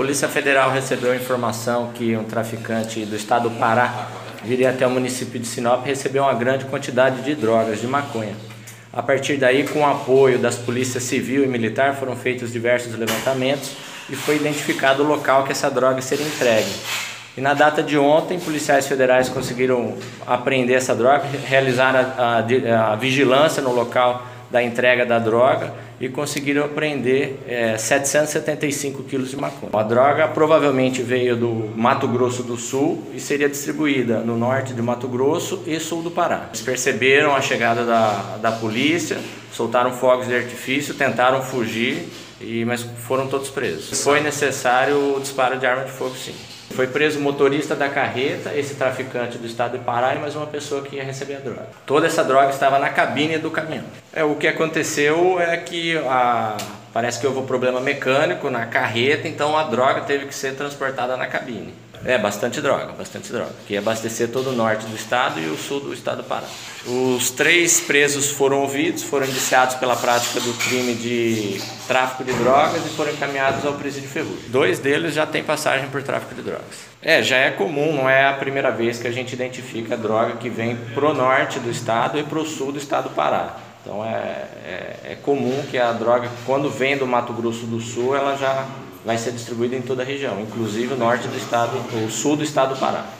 Polícia Federal recebeu a informação que um traficante do estado do Pará viria até o município de Sinop e recebeu uma grande quantidade de drogas, de maconha. A partir daí, com o apoio das polícias civil e militar, foram feitos diversos levantamentos e foi identificado o local que essa droga seria entregue. E na data de ontem, policiais federais conseguiram apreender essa droga, realizar a, a, a vigilância no local da entrega da droga e conseguiram apreender é, 775 quilos de maconha. A droga provavelmente veio do Mato Grosso do Sul e seria distribuída no norte de Mato Grosso e sul do Pará. Eles perceberam a chegada da, da polícia, soltaram fogos de artifício, tentaram fugir, e, mas foram todos presos. Foi necessário o disparo de arma de fogo, sim. Foi preso o motorista da carreta, esse traficante do estado de Pará e mais uma pessoa que ia receber a droga. Toda essa droga estava na cabine do caminhão. É, o que aconteceu é que a, parece que houve um problema mecânico na carreta, então a droga teve que ser transportada na cabine. É, bastante droga, bastante droga. Que ia abastecer todo o norte do estado e o sul do estado do Pará. Os três presos foram ouvidos, foram indiciados pela prática do crime de tráfico de drogas e foram encaminhados ao presídio Ferrugem. Dois deles já têm passagem por tráfico de drogas. É, já é comum, não é a primeira vez que a gente identifica droga que vem pro norte do estado e pro sul do estado do Pará. Então é, é, é comum que a droga, quando vem do Mato Grosso do Sul, ela já vai ser distribuída em toda a região, inclusive o norte do estado, o sul do estado do Pará.